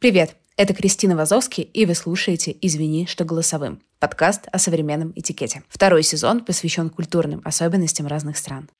Привет, это Кристина Вазовский, и вы слушаете «Извини, что голосовым» – подкаст о современном этикете. Второй сезон посвящен культурным особенностям разных стран.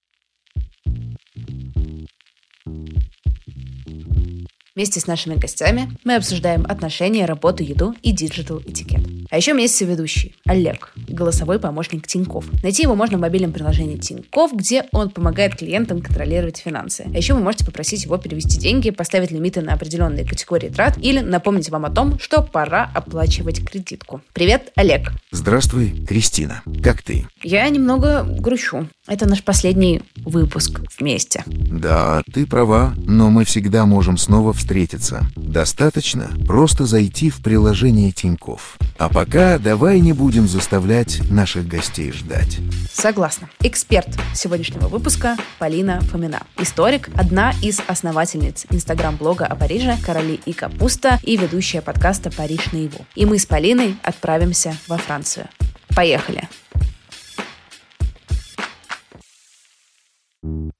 Вместе с нашими гостями мы обсуждаем отношения, работу, еду и digital этикет. А еще вместе ведущий Олег, голосовой помощник Тинькофф. Найти его можно в мобильном приложении Тинькофф, где он помогает клиентам контролировать финансы. А еще вы можете попросить его перевести деньги, поставить лимиты на определенные категории трат или напомнить вам о том, что пора оплачивать кредитку. Привет, Олег. Здравствуй, Кристина. Как ты? Я немного грущу. Это наш последний выпуск вместе. Да, ты права, но мы всегда можем снова встретиться. Достаточно просто зайти в приложение Тиньков. А пока давай не будем заставлять наших гостей ждать. Согласна. Эксперт сегодняшнего выпуска Полина Фомина. Историк, одна из основательниц инстаграм-блога о Париже «Короли и капуста» и ведущая подкаста «Париж наяву». И мы с Полиной отправимся во Францию. Поехали! you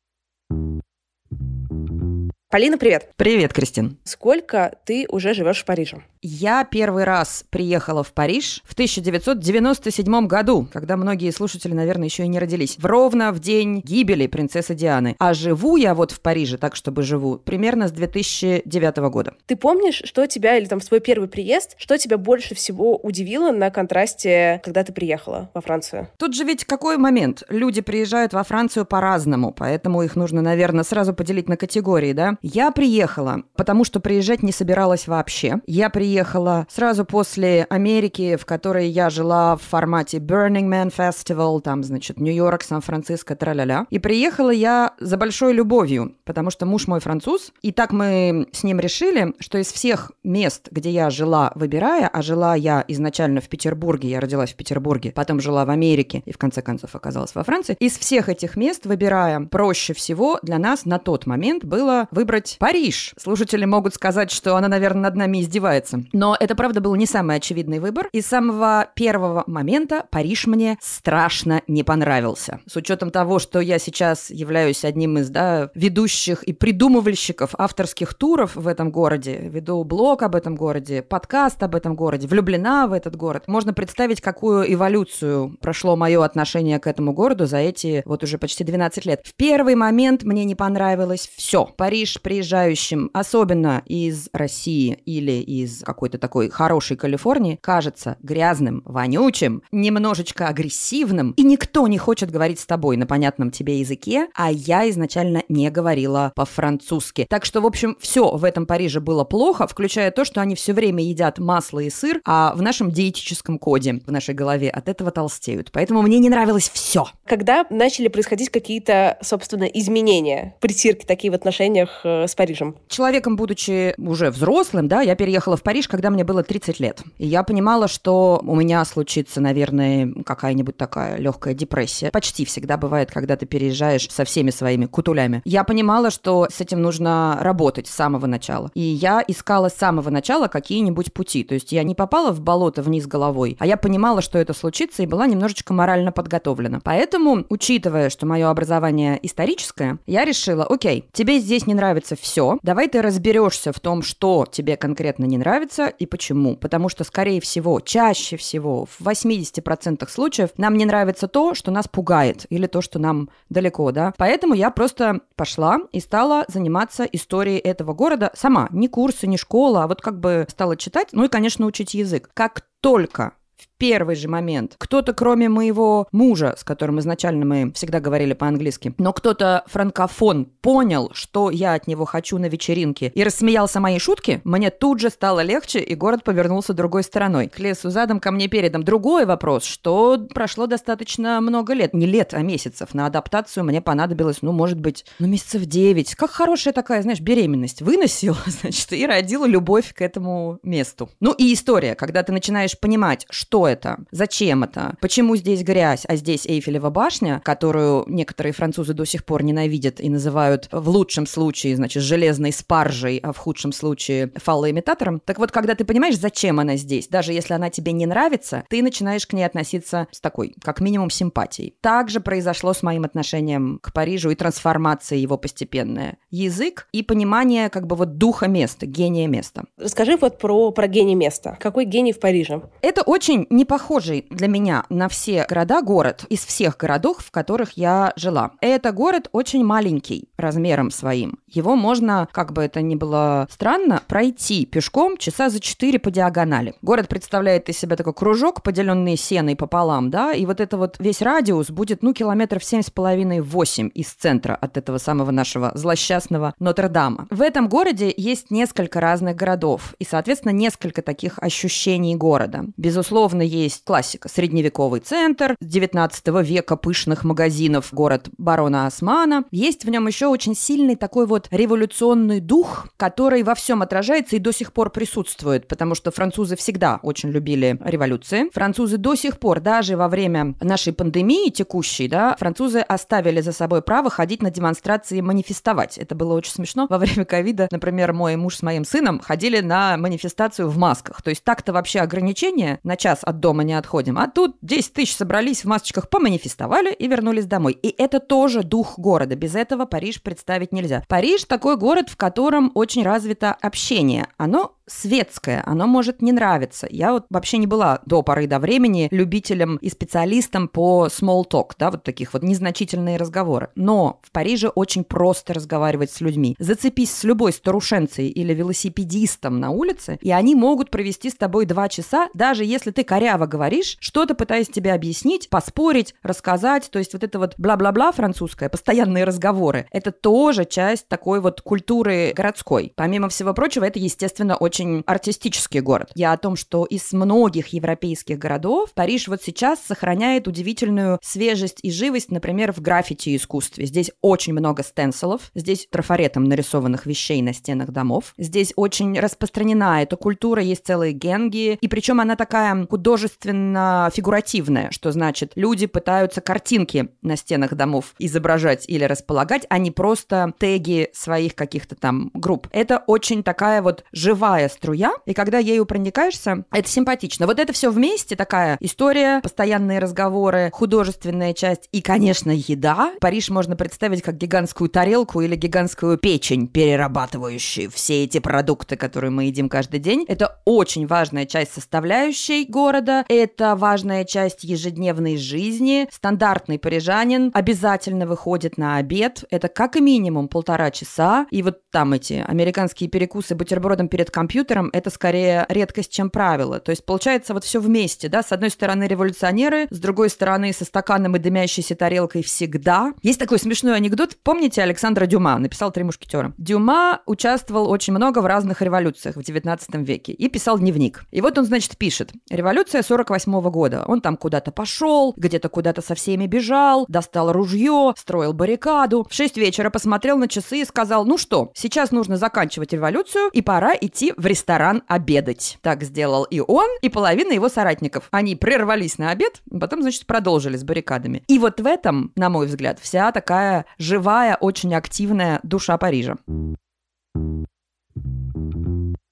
Полина, привет. Привет, Кристин. Сколько ты уже живешь в Париже? Я первый раз приехала в Париж в 1997 году, когда многие слушатели, наверное, еще и не родились. В ровно в день гибели принцессы Дианы. А живу я вот в Париже, так чтобы живу, примерно с 2009 года. Ты помнишь, что тебя, или там в свой первый приезд, что тебя больше всего удивило на контрасте, когда ты приехала во Францию? Тут же ведь какой момент? Люди приезжают во Францию по-разному, поэтому их нужно, наверное, сразу поделить на категории, да? Я приехала, потому что приезжать не собиралась вообще. Я приехала сразу после Америки, в которой я жила в формате Burning Man Festival, там, значит, Нью-Йорк, Сан-Франциско, траля-ля. И приехала я за большой любовью, потому что муж мой француз, и так мы с ним решили, что из всех мест, где я жила, выбирая, а жила я изначально в Петербурге, я родилась в Петербурге, потом жила в Америке и в конце концов оказалась во Франции, из всех этих мест, выбирая, проще всего для нас на тот момент было выбрать Париж. Слушатели могут сказать, что она, наверное, над нами издевается. Но это, правда, был не самый очевидный выбор. И с самого первого момента Париж мне страшно не понравился. С учетом того, что я сейчас являюсь одним из да, ведущих и придумывальщиков авторских туров в этом городе, веду блог об этом городе, подкаст об этом городе, влюблена в этот город, можно представить, какую эволюцию прошло мое отношение к этому городу за эти вот уже почти 12 лет. В первый момент мне не понравилось все. Париж приезжающим, особенно из России или из какой-то такой хорошей Калифорнии кажется грязным, вонючим, немножечко агрессивным, и никто не хочет говорить с тобой на понятном тебе языке, а я изначально не говорила по-французски. Так что, в общем, все в этом Париже было плохо, включая то, что они все время едят масло и сыр, а в нашем диетическом коде, в нашей голове от этого толстеют. Поэтому мне не нравилось все. Когда начали происходить какие-то, собственно, изменения, притирки такие в отношениях с Парижем? Человеком, будучи уже взрослым, да, я переехала в Париж Париж, когда мне было 30 лет. И я понимала, что у меня случится, наверное, какая-нибудь такая легкая депрессия. Почти всегда бывает, когда ты переезжаешь со всеми своими кутулями. Я понимала, что с этим нужно работать с самого начала. И я искала с самого начала какие-нибудь пути. То есть я не попала в болото вниз головой, а я понимала, что это случится, и была немножечко морально подготовлена. Поэтому, учитывая, что мое образование историческое, я решила, окей, тебе здесь не нравится все, давай ты разберешься в том, что тебе конкретно не нравится, нравится и почему. Потому что, скорее всего, чаще всего, в 80% случаев нам не нравится то, что нас пугает, или то, что нам далеко, да. Поэтому я просто пошла и стала заниматься историей этого города сама. Не курсы, не школа, а вот как бы стала читать, ну и, конечно, учить язык. Как только первый же момент кто-то, кроме моего мужа, с которым изначально мы всегда говорили по-английски, но кто-то франкофон понял, что я от него хочу на вечеринке, и рассмеялся моей шутки, мне тут же стало легче, и город повернулся другой стороной. К лесу задом, ко мне передом. Другой вопрос, что прошло достаточно много лет. Не лет, а месяцев. На адаптацию мне понадобилось, ну, может быть, ну, месяцев девять. Как хорошая такая, знаешь, беременность. Выносила, значит, и родила любовь к этому месту. Ну, и история, когда ты начинаешь понимать, что это? Зачем это? Почему здесь грязь, а здесь Эйфелева башня, которую некоторые французы до сих пор ненавидят и называют в лучшем случае, значит, железной спаржей, а в худшем случае фалоимитатором? Так вот, когда ты понимаешь, зачем она здесь, даже если она тебе не нравится, ты начинаешь к ней относиться с такой, как минимум, симпатией. Так же произошло с моим отношением к Парижу и трансформация его постепенная. Язык и понимание как бы вот духа места, гения места. Расскажи вот про, про гений места. Какой гений в Париже? Это очень не похожий для меня на все города город из всех городов, в которых я жила. Это город очень маленький размером своим. Его можно, как бы это ни было странно, пройти пешком часа за четыре по диагонали. Город представляет из себя такой кружок, поделенный сеной пополам, да, и вот это вот весь радиус будет, ну, километров семь с половиной восемь из центра от этого самого нашего злосчастного Нотр-Дама. В этом городе есть несколько разных городов и, соответственно, несколько таких ощущений города. Безусловно, есть классика. Средневековый центр 19 века пышных магазинов, город барона Османа. Есть в нем еще очень сильный такой вот революционный дух, который во всем отражается и до сих пор присутствует, потому что французы всегда очень любили революции. Французы до сих пор, даже во время нашей пандемии текущей, да, французы оставили за собой право ходить на демонстрации и манифестовать. Это было очень смешно. Во время ковида, например, мой муж с моим сыном ходили на манифестацию в масках. То есть так-то вообще ограничения на час от дома не отходим. А тут 10 тысяч собрались в масочках, поманифестовали и вернулись домой. И это тоже дух города. Без этого Париж представить нельзя. Париж такой город, в котором очень развито общение. Оно светское, оно может не нравиться. Я вот вообще не была до поры до времени любителем и специалистом по small talk, да, вот таких вот незначительные разговоры. Но в Париже очень просто разговаривать с людьми. Зацепись с любой старушенцей или велосипедистом на улице, и они могут провести с тобой два часа, даже если ты коряво говоришь, что-то пытаясь тебе объяснить, поспорить, рассказать. То есть вот это вот бла-бла-бла французское, постоянные разговоры, это тоже часть такой вот культуры городской. Помимо всего прочего, это, естественно, очень очень артистический город. Я о том, что из многих европейских городов Париж вот сейчас сохраняет удивительную свежесть и живость, например, в граффити искусстве. Здесь очень много стенсилов, здесь трафаретом нарисованных вещей на стенах домов. Здесь очень распространена эта культура, есть целые генги, и причем она такая художественно-фигуративная, что значит, люди пытаются картинки на стенах домов изображать или располагать, а не просто теги своих каких-то там групп. Это очень такая вот живая струя, и когда ею проникаешься, это симпатично. Вот это все вместе, такая история, постоянные разговоры, художественная часть и, конечно, еда. Париж можно представить как гигантскую тарелку или гигантскую печень, перерабатывающую все эти продукты, которые мы едим каждый день. Это очень важная часть составляющей города, это важная часть ежедневной жизни. Стандартный парижанин обязательно выходит на обед, это как минимум полтора часа, и вот там эти американские перекусы бутербродом перед компьютером компьютером это скорее редкость, чем правило. То есть получается вот все вместе, да, с одной стороны революционеры, с другой стороны со стаканом и дымящейся тарелкой всегда. Есть такой смешной анекдот, помните Александра Дюма, написал «Три мушкетера». Дюма участвовал очень много в разных революциях в 19 веке и писал дневник. И вот он, значит, пишет. Революция 48 -го года. Он там куда-то пошел, где-то куда-то со всеми бежал, достал ружье, строил баррикаду. В 6 вечера посмотрел на часы и сказал, ну что, сейчас нужно заканчивать революцию и пора идти в ресторан обедать. Так сделал и он, и половина его соратников. Они прервались на обед, потом, значит, продолжили с баррикадами. И вот в этом, на мой взгляд, вся такая живая, очень активная душа Парижа.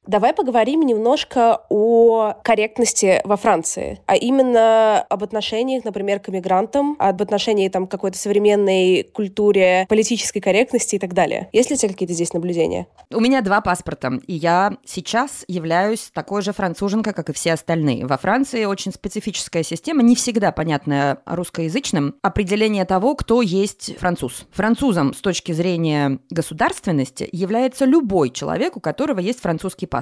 Давай поговорим немножко о корректности во Франции, а именно об отношениях, например, к иммигрантам, об отношении там какой-то современной культуре, политической корректности и так далее. Есть ли у тебя какие-то здесь наблюдения? У меня два паспорта, и я сейчас являюсь такой же француженкой, как и все остальные. Во Франции очень специфическая система, не всегда понятная русскоязычным, определение того, кто есть француз. Французом с точки зрения государственности является любой человек, у которого есть французский паспорт.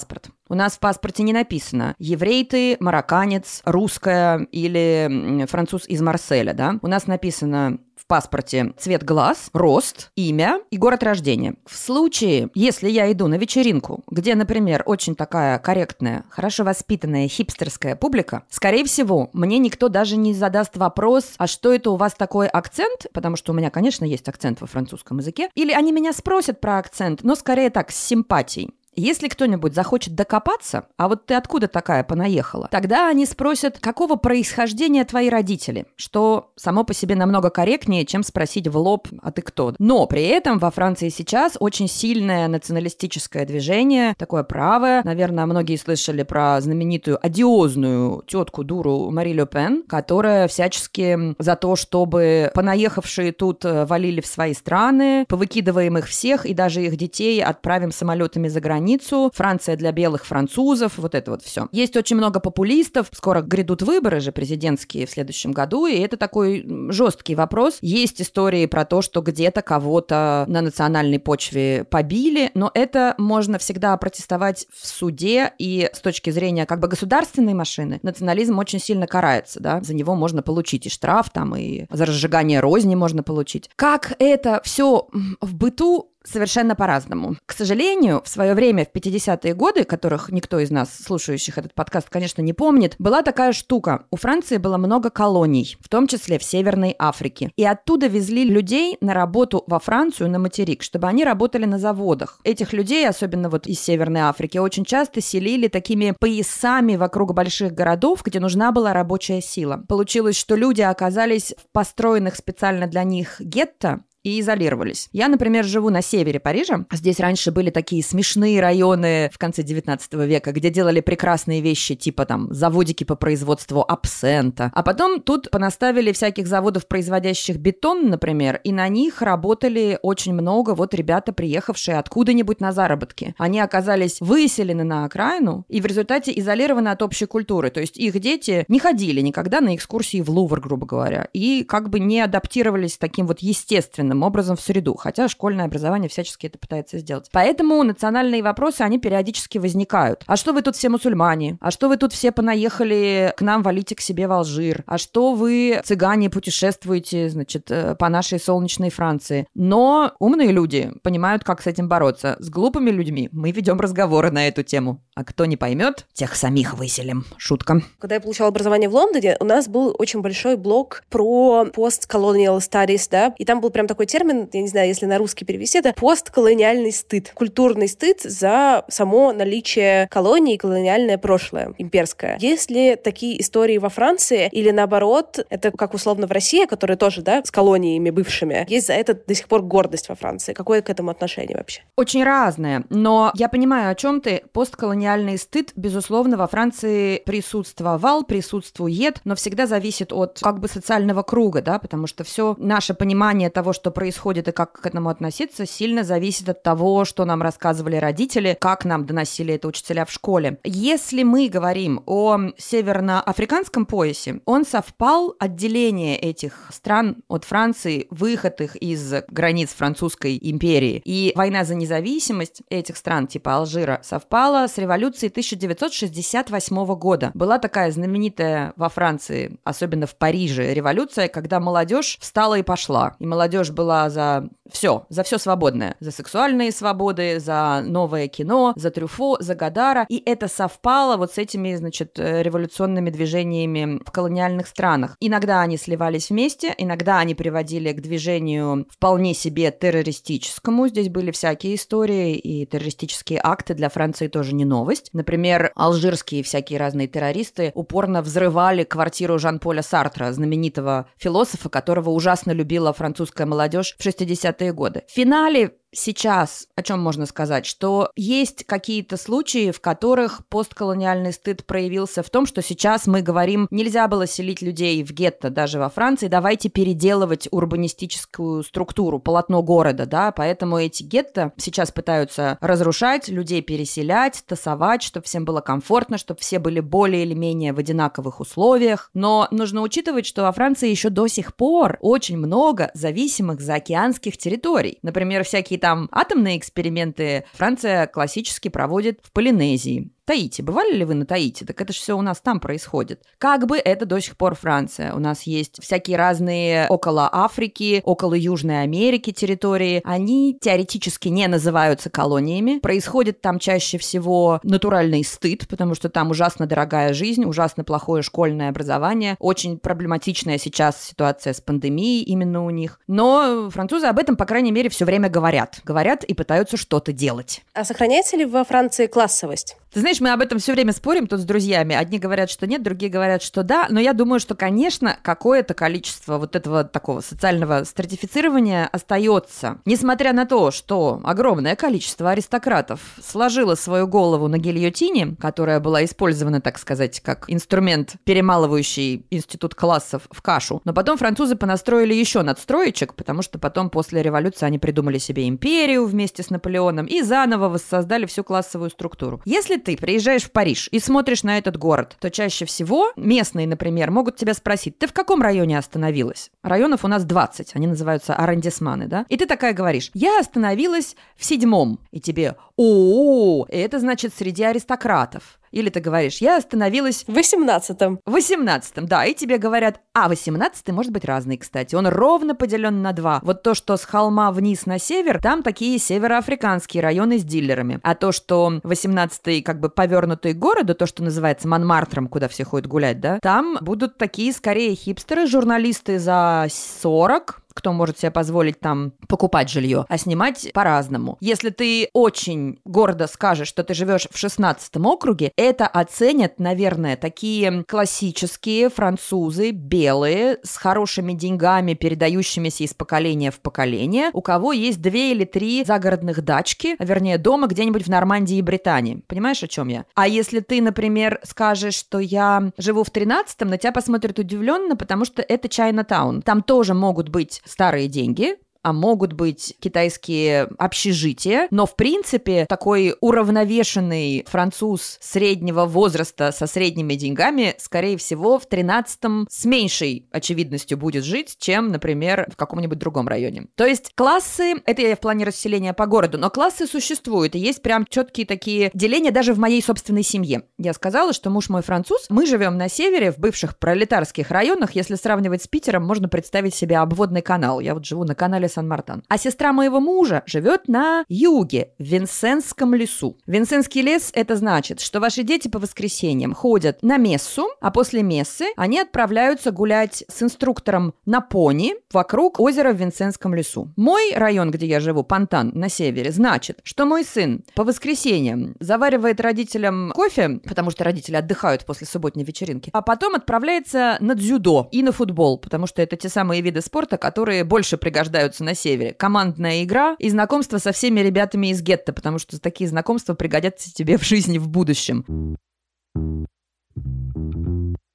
У нас в паспорте не написано «еврей ты», «марокканец», «русская» или «француз из Марселя», да? У нас написано в паспорте цвет глаз, рост, имя и город рождения. В случае, если я иду на вечеринку, где, например, очень такая корректная, хорошо воспитанная хипстерская публика, скорее всего, мне никто даже не задаст вопрос, а что это у вас такой акцент, потому что у меня, конечно, есть акцент во французском языке, или они меня спросят про акцент, но скорее так, с симпатией. Если кто-нибудь захочет докопаться, а вот ты откуда такая понаехала, тогда они спросят, какого происхождения твои родители, что само по себе намного корректнее, чем спросить в лоб, а ты кто. Но при этом во Франции сейчас очень сильное националистическое движение, такое правое. Наверное, многие слышали про знаменитую одиозную тетку-дуру Мари Ле Пен, которая всячески за то, чтобы понаехавшие тут э, валили в свои страны, повыкидываем их всех и даже их детей отправим самолетами за границу границу, Франция для белых французов, вот это вот все. Есть очень много популистов, скоро грядут выборы же президентские в следующем году, и это такой жесткий вопрос. Есть истории про то, что где-то кого-то на национальной почве побили, но это можно всегда протестовать в суде, и с точки зрения как бы государственной машины национализм очень сильно карается, да, за него можно получить и штраф там, и за разжигание розни можно получить. Как это все в быту совершенно по-разному. К сожалению, в свое время, в 50-е годы, которых никто из нас, слушающих этот подкаст, конечно, не помнит, была такая штука. У Франции было много колоний, в том числе в Северной Африке. И оттуда везли людей на работу во Францию, на материк, чтобы они работали на заводах. Этих людей, особенно вот из Северной Африки, очень часто селили такими поясами вокруг больших городов, где нужна была рабочая сила. Получилось, что люди оказались в построенных специально для них гетто, и изолировались. Я, например, живу на севере Парижа. Здесь раньше были такие смешные районы в конце 19 века, где делали прекрасные вещи, типа там заводики по производству абсента. А потом тут понаставили всяких заводов, производящих бетон, например, и на них работали очень много вот ребята, приехавшие откуда-нибудь на заработки. Они оказались выселены на окраину и в результате изолированы от общей культуры. То есть их дети не ходили никогда на экскурсии в Лувр, грубо говоря, и как бы не адаптировались таким вот естественным естественным образом в среду, хотя школьное образование всячески это пытается сделать. Поэтому национальные вопросы, они периодически возникают. А что вы тут все мусульмане? А что вы тут все понаехали к нам, валите к себе в Алжир? А что вы, цыгане, путешествуете, значит, э, по нашей солнечной Франции? Но умные люди понимают, как с этим бороться. С глупыми людьми мы ведем разговоры на эту тему. А кто не поймет, тех самих выселим. Шутка. Когда я получала образование в Лондоне, у нас был очень большой блок про post-colonial studies, да, и там был прям такой такой термин, я не знаю, если на русский перевести, это постколониальный стыд. Культурный стыд за само наличие колонии и колониальное прошлое имперское. Есть ли такие истории во Франции или наоборот, это как условно в России, которая тоже, да, с колониями бывшими, есть за это до сих пор гордость во Франции? Какое к этому отношение вообще? Очень разное, но я понимаю, о чем ты. Постколониальный стыд, безусловно, во Франции присутствовал, присутствует, но всегда зависит от как бы социального круга, да, потому что все наше понимание того, что происходит и как к этому относиться, сильно зависит от того, что нам рассказывали родители, как нам доносили это учителя в школе. Если мы говорим о северноафриканском поясе, он совпал отделение этих стран от Франции, выход их из границ французской империи. И война за независимость этих стран, типа Алжира, совпала с революцией 1968 года. Была такая знаменитая во Франции, особенно в Париже, революция, когда молодежь встала и пошла. И молодежь была за все, за все свободное. За сексуальные свободы, за новое кино, за Трюфо, за Гадара. И это совпало вот с этими, значит, э, революционными движениями в колониальных странах. Иногда они сливались вместе, иногда они приводили к движению вполне себе террористическому. Здесь были всякие истории, и террористические акты для Франции тоже не новость. Например, алжирские всякие разные террористы упорно взрывали квартиру Жан-Поля Сартра, знаменитого философа, которого ужасно любила французская молодежь в 60-е годы. В финале сейчас о чем можно сказать? Что есть какие-то случаи, в которых постколониальный стыд проявился в том, что сейчас мы говорим, нельзя было селить людей в гетто даже во Франции, давайте переделывать урбанистическую структуру, полотно города, да, поэтому эти гетто сейчас пытаются разрушать, людей переселять, тасовать, чтобы всем было комфортно, чтобы все были более или менее в одинаковых условиях. Но нужно учитывать, что во Франции еще до сих пор очень много зависимых заокеанских территорий. Например, всякие там атомные эксперименты Франция классически проводит в Полинезии. Таити. Бывали ли вы на Таити? Так это же все у нас там происходит. Как бы это до сих пор Франция. У нас есть всякие разные около Африки, около Южной Америки территории. Они теоретически не называются колониями. Происходит там чаще всего натуральный стыд, потому что там ужасно дорогая жизнь, ужасно плохое школьное образование. Очень проблематичная сейчас ситуация с пандемией именно у них. Но французы об этом, по крайней мере, все время говорят. Говорят и пытаются что-то делать. А сохраняется ли во Франции классовость? Ты знаешь, мы об этом все время спорим тут с друзьями. Одни говорят, что нет, другие говорят, что да. Но я думаю, что, конечно, какое-то количество вот этого такого социального стратифицирования остается. Несмотря на то, что огромное количество аристократов сложило свою голову на гильотине, которая была использована, так сказать, как инструмент, перемалывающий институт классов в кашу. Но потом французы понастроили еще надстроечек, потому что потом после революции они придумали себе империю вместе с Наполеоном и заново воссоздали всю классовую структуру. Если ты приезжаешь в Париж и смотришь на этот город, то чаще всего местные, например, могут тебя спросить, ты в каком районе остановилась? Районов у нас 20, они называются арендисманы, да? И ты такая говоришь, я остановилась в седьмом. И тебе, о, это значит среди аристократов. Или ты говоришь, я остановилась... В 18-м. В 18-м, да. И тебе говорят, а 18-й может быть разный, кстати. Он ровно поделен на два. Вот то, что с холма вниз на север, там такие североафриканские районы с дилерами. А то, что 18-й как бы повернутый к городу, то, что называется Монмартром, куда все ходят гулять, да, там будут такие скорее хипстеры, журналисты за 40, кто может себе позволить там покупать жилье, а снимать по-разному. Если ты очень гордо скажешь, что ты живешь в 16 округе, это оценят, наверное, такие классические французы, белые, с хорошими деньгами, передающимися из поколения в поколение, у кого есть две или три загородных дачки, вернее, дома где-нибудь в Нормандии и Британии. Понимаешь, о чем я? А если ты, например, скажешь, что я живу в 13-м, на тебя посмотрят удивленно, потому что это Чайна-таун. Там тоже могут быть старые деньги, а могут быть китайские общежития, но в принципе такой уравновешенный француз среднего возраста со средними деньгами, скорее всего, в 13-м с меньшей очевидностью будет жить, чем, например, в каком-нибудь другом районе. То есть классы, это я в плане расселения по городу, но классы существуют, и есть прям четкие такие деления даже в моей собственной семье. Я сказала, что муж мой француз, мы живем на севере, в бывших пролетарских районах, если сравнивать с Питером, можно представить себе обводный канал. Я вот живу на канале Сан-Мартан. А сестра моего мужа живет на юге, в Винсенском лесу. Винсенский лес – это значит, что ваши дети по воскресеньям ходят на мессу, а после мессы они отправляются гулять с инструктором на пони вокруг озера в Винсенском лесу. Мой район, где я живу, Пантан, на севере, значит, что мой сын по воскресеньям заваривает родителям кофе, потому что родители отдыхают после субботней вечеринки, а потом отправляется на дзюдо и на футбол, потому что это те самые виды спорта, которые больше пригождаются на севере. Командная игра и знакомство со всеми ребятами из гетто, потому что такие знакомства пригодятся тебе в жизни в будущем.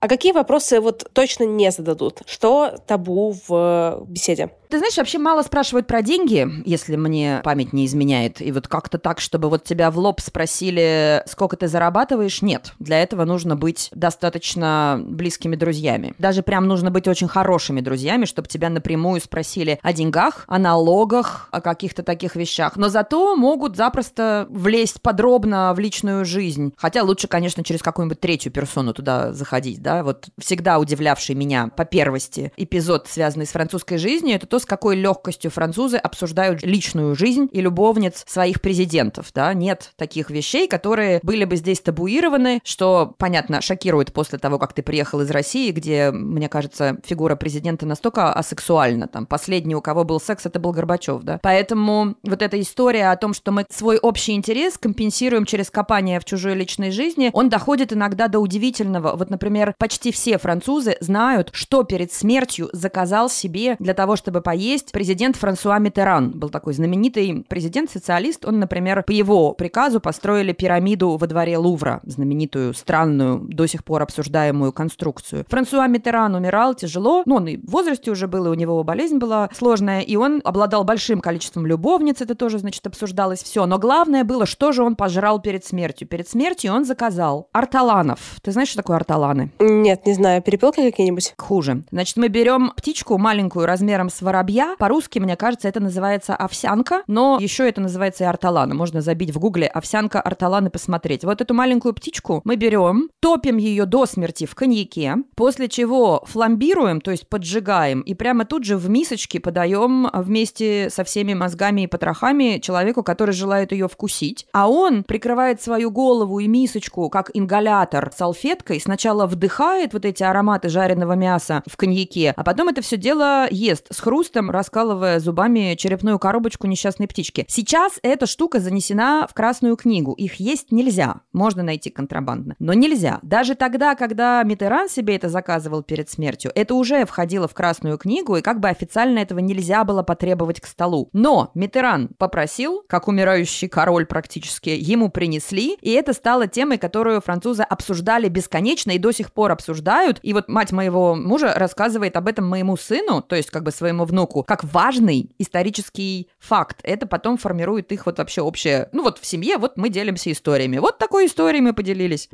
А какие вопросы вот точно не зададут? Что табу в беседе? Ты знаешь, вообще мало спрашивают про деньги, если мне память не изменяет. И вот как-то так, чтобы вот тебя в лоб спросили, сколько ты зарабатываешь, нет. Для этого нужно быть достаточно близкими друзьями. Даже прям нужно быть очень хорошими друзьями, чтобы тебя напрямую спросили о деньгах, о налогах, о каких-то таких вещах. Но зато могут запросто влезть подробно в личную жизнь. Хотя лучше, конечно, через какую-нибудь третью персону туда заходить, да. Вот всегда удивлявший меня по первости эпизод, связанный с французской жизнью, это то, с какой легкостью французы обсуждают личную жизнь и любовниц своих президентов, да, нет таких вещей, которые были бы здесь табуированы, что, понятно, шокирует после того, как ты приехал из России, где, мне кажется, фигура президента настолько асексуальна, там, последний, у кого был секс, это был Горбачев, да, поэтому вот эта история о том, что мы свой общий интерес компенсируем через копание в чужой личной жизни, он доходит иногда до удивительного, вот, например, почти все французы знают, что перед смертью заказал себе для того, чтобы поесть президент Франсуа Митеран. Был такой знаменитый президент-социалист. Он, например, по его приказу построили пирамиду во дворе Лувра, знаменитую, странную, до сих пор обсуждаемую конструкцию. Франсуа Митеран умирал тяжело, ну, он и в возрасте уже был, и у него болезнь была сложная, и он обладал большим количеством любовниц, это тоже, значит, обсуждалось все. Но главное было, что же он пожрал перед смертью. Перед смертью он заказал арталанов. Ты знаешь, что такое арталаны? Нет, не знаю. Перепелки какие-нибудь? Хуже. Значит, мы берем птичку маленькую размером с воробья. По-русски, мне кажется, это называется овсянка, но еще это называется и арталана. Можно забить в гугле овсянка арталаны посмотреть. Вот эту маленькую птичку мы берем, топим ее до смерти в коньяке, после чего фламбируем, то есть поджигаем, и прямо тут же в мисочке подаем вместе со всеми мозгами и потрохами человеку, который желает ее вкусить. А он прикрывает свою голову и мисочку, как ингалятор, салфеткой, сначала вдыхает вот эти ароматы жареного мяса в коньяке, а потом это все дело ест с хрустом, раскалывая зубами черепную коробочку несчастной птички. Сейчас эта штука занесена в Красную книгу. Их есть нельзя. Можно найти контрабандно. Но нельзя. Даже тогда, когда Митеран себе это заказывал перед смертью, это уже входило в Красную книгу, и как бы официально этого нельзя было потребовать к столу. Но Митеран попросил, как умирающий король практически, ему принесли, и это стало темой, которую французы обсуждали бесконечно и до сих пор обсуждают. И вот мать моего мужа рассказывает об этом моему сыну, то есть как бы своему внуку, как важный исторический факт. Это потом формирует их вот вообще общее... Ну вот в семье вот мы делимся историями. Вот такой историей мы поделились.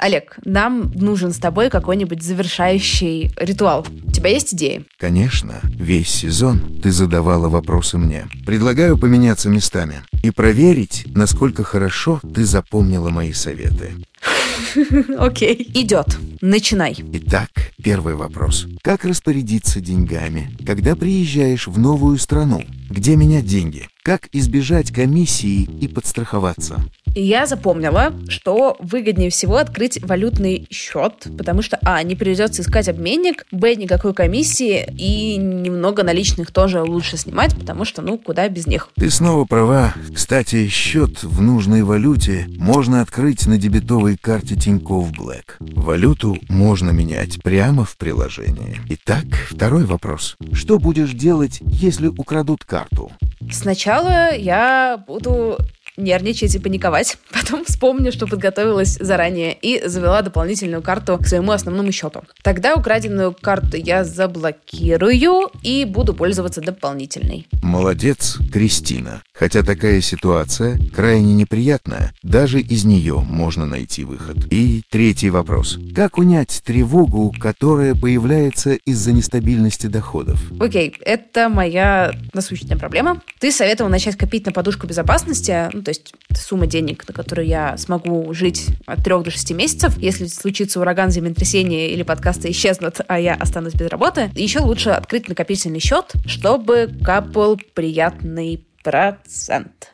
Олег, нам нужен с тобой какой-нибудь завершающий ритуал. У тебя есть идеи? Конечно, весь сезон ты задавала вопросы мне. Предлагаю поменяться местами и проверить, насколько хорошо ты запомнила мои советы. Окей. Идет. Начинай. Итак, первый вопрос. Как распорядиться деньгами, когда приезжаешь в новую страну? Где менять деньги? Как избежать комиссии и подстраховаться? Я запомнила, что выгоднее всего открыть валютный счет, потому что, а, не придется искать обменник, б, никакой комиссии, и немного наличных тоже лучше снимать, потому что, ну, куда без них. Ты снова права. Кстати, счет в нужной валюте можно открыть на дебетовой карте Тинькофф Блэк. Валюту можно менять прямо в приложении. Итак, второй вопрос. Что будешь делать, если украдут карту? Сначала я буду нервничать и паниковать. Потом вспомню, что подготовилась заранее и завела дополнительную карту к своему основному счету. Тогда украденную карту я заблокирую и буду пользоваться дополнительной. Молодец, Кристина. Хотя такая ситуация крайне неприятная, даже из нее можно найти выход. И третий вопрос. Как унять тревогу, которая появляется из-за нестабильности доходов? Окей, это моя насущная проблема. Ты советовал начать копить на подушку безопасности, ну, то есть сумма денег, на которую я смогу жить от 3 до 6 месяцев. Если случится ураган, землетрясение или подкасты исчезнут, а я останусь без работы, еще лучше открыть накопительный счет, чтобы капал приятный процент.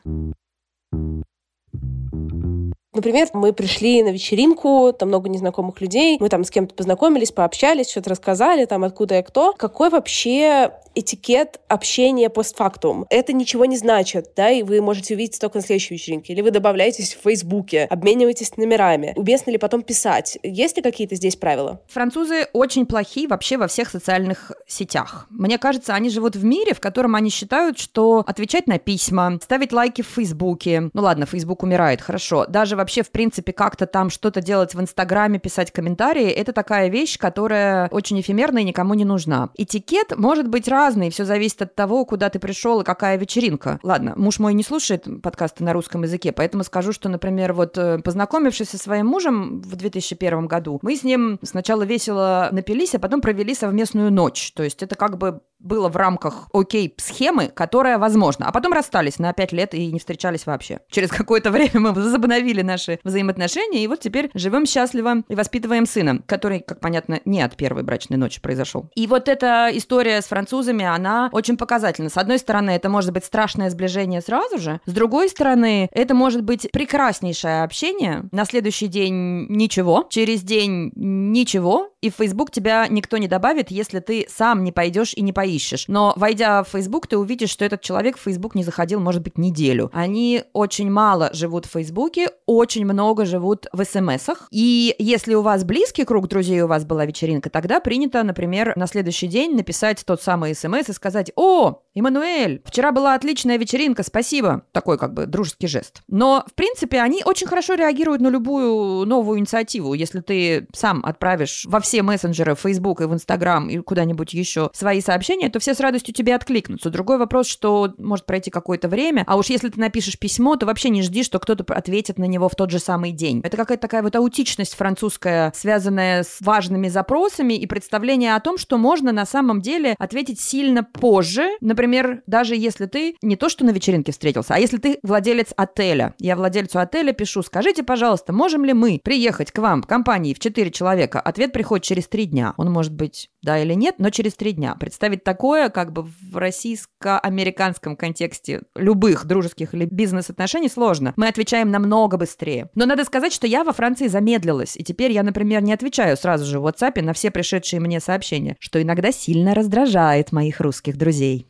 Например, мы пришли на вечеринку, там много незнакомых людей, мы там с кем-то познакомились, пообщались, что-то рассказали, там откуда я кто. Какой вообще этикет общения постфактум? Это ничего не значит, да, и вы можете увидеть только на следующей вечеринке. Или вы добавляетесь в Фейсбуке, обмениваетесь номерами. Уместно ли потом писать? Есть ли какие-то здесь правила? Французы очень плохие вообще во всех социальных сетях. Мне кажется, они живут в мире, в котором они считают, что отвечать на письма, ставить лайки в Фейсбуке, ну ладно, Фейсбук умирает, хорошо, даже во вообще, в принципе, как-то там что-то делать в Инстаграме, писать комментарии, это такая вещь, которая очень эфемерна и никому не нужна. Этикет может быть разный, все зависит от того, куда ты пришел и какая вечеринка. Ладно, муж мой не слушает подкасты на русском языке, поэтому скажу, что, например, вот э, познакомившись со своим мужем в 2001 году, мы с ним сначала весело напились, а потом провели совместную ночь. То есть это как бы было в рамках окей-схемы, которая возможна. А потом расстались на пять лет и не встречались вообще. Через какое-то время мы возобновили наши взаимоотношения, и вот теперь живем счастливо и воспитываем сына, который, как понятно, не от первой брачной ночи произошел. И вот эта история с французами, она очень показательна. С одной стороны, это может быть страшное сближение сразу же, с другой стороны, это может быть прекраснейшее общение, на следующий день ничего, через день ничего, и в Facebook тебя никто не добавит, если ты сам не пойдешь и не пойдешь поищешь. Но, войдя в Facebook, ты увидишь, что этот человек в Facebook не заходил, может быть, неделю. Они очень мало живут в Фейсбуке, очень много живут в СМСах. И если у вас близкий круг друзей, у вас была вечеринка, тогда принято, например, на следующий день написать тот самый СМС и сказать «О, Эммануэль, вчера была отличная вечеринка, спасибо». Такой как бы дружеский жест. Но, в принципе, они очень хорошо реагируют на любую новую инициативу. Если ты сам отправишь во все мессенджеры, в Facebook и в Instagram и куда-нибудь еще свои сообщения, то все с радостью тебе откликнутся. Другой вопрос, что может пройти какое-то время, а уж если ты напишешь письмо, то вообще не жди, что кто-то ответит на него в тот же самый день. Это какая-то такая вот аутичность французская, связанная с важными запросами и представление о том, что можно на самом деле ответить сильно позже. Например, даже если ты не то, что на вечеринке встретился, а если ты владелец отеля. Я владельцу отеля пишу, скажите, пожалуйста, можем ли мы приехать к вам, в компании в 4 человека? Ответ приходит через 3 дня. Он может быть да или нет, но через 3 дня. Представить такое, как бы в российско-американском контексте любых дружеских или бизнес-отношений сложно. Мы отвечаем намного быстрее. Но надо сказать, что я во Франции замедлилась, и теперь я, например, не отвечаю сразу же в WhatsApp на все пришедшие мне сообщения, что иногда сильно раздражает моих русских друзей.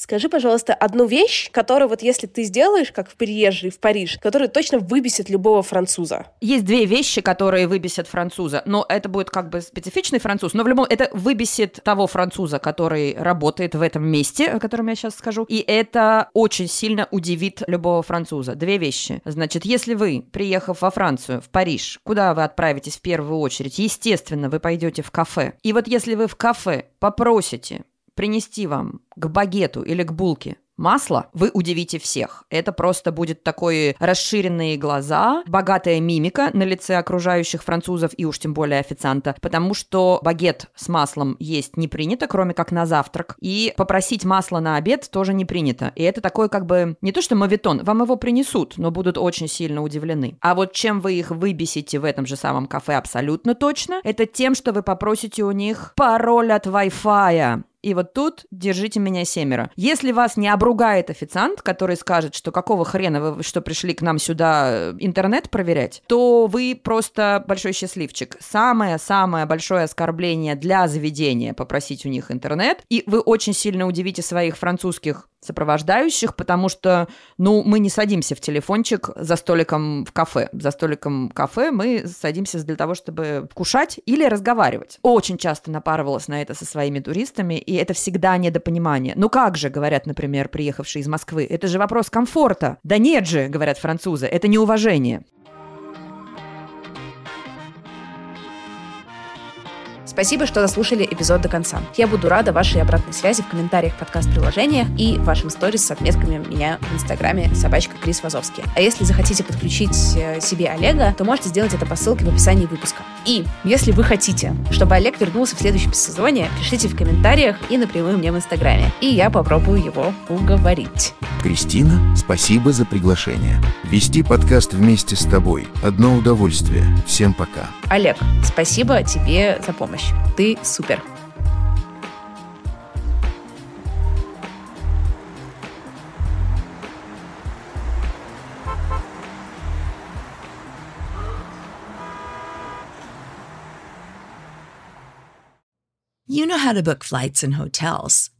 Скажи, пожалуйста, одну вещь, которую вот если ты сделаешь, как в приезжий в Париж, которая точно выбесит любого француза. Есть две вещи, которые выбесят француза, но это будет как бы специфичный француз, но в любом это выбесит того француза, который работает в этом месте, о котором я сейчас скажу, и это очень сильно удивит любого француза. Две вещи. Значит, если вы, приехав во Францию, в Париж, куда вы отправитесь в первую очередь? Естественно, вы пойдете в кафе. И вот если вы в кафе попросите принести вам к багету или к булке масло, вы удивите всех. Это просто будет такое расширенные глаза, богатая мимика на лице окружающих французов и уж тем более официанта, потому что багет с маслом есть не принято, кроме как на завтрак, и попросить масло на обед тоже не принято. И это такой как бы не то что мавитон, вам его принесут, но будут очень сильно удивлены. А вот чем вы их выбесите в этом же самом кафе абсолютно точно, это тем, что вы попросите у них пароль от Wi-Fi. И вот тут держите меня семеро. Если вас не обругает официант, который скажет, что какого хрена вы что пришли к нам сюда э, интернет проверять, то вы просто большой счастливчик. Самое-самое большое оскорбление для заведения попросить у них интернет, и вы очень сильно удивите своих французских сопровождающих, потому что, ну, мы не садимся в телефончик за столиком в кафе. За столиком кафе мы садимся для того, чтобы кушать или разговаривать. Очень часто напарывалась на это со своими туристами, и это всегда недопонимание. Ну как же, говорят, например, приехавшие из Москвы, это же вопрос комфорта. Да нет же, говорят французы, это неуважение. Спасибо, что дослушали эпизод до конца. Я буду рада вашей обратной связи в комментариях подкаст-приложения и вашим сторис с отметками меня в инстаграме собачка Крис Вазовский. А если захотите подключить э, себе Олега, то можете сделать это по ссылке в описании выпуска. И если вы хотите, чтобы Олег вернулся в следующем сезоне, пишите в комментариях и напрямую мне в инстаграме. И я попробую его уговорить. Кристина, спасибо за приглашение. Вести подкаст вместе с тобой – одно удовольствие. Всем пока. Олег, спасибо тебе за помощь. Ты супер. You know how to book flights and hotels.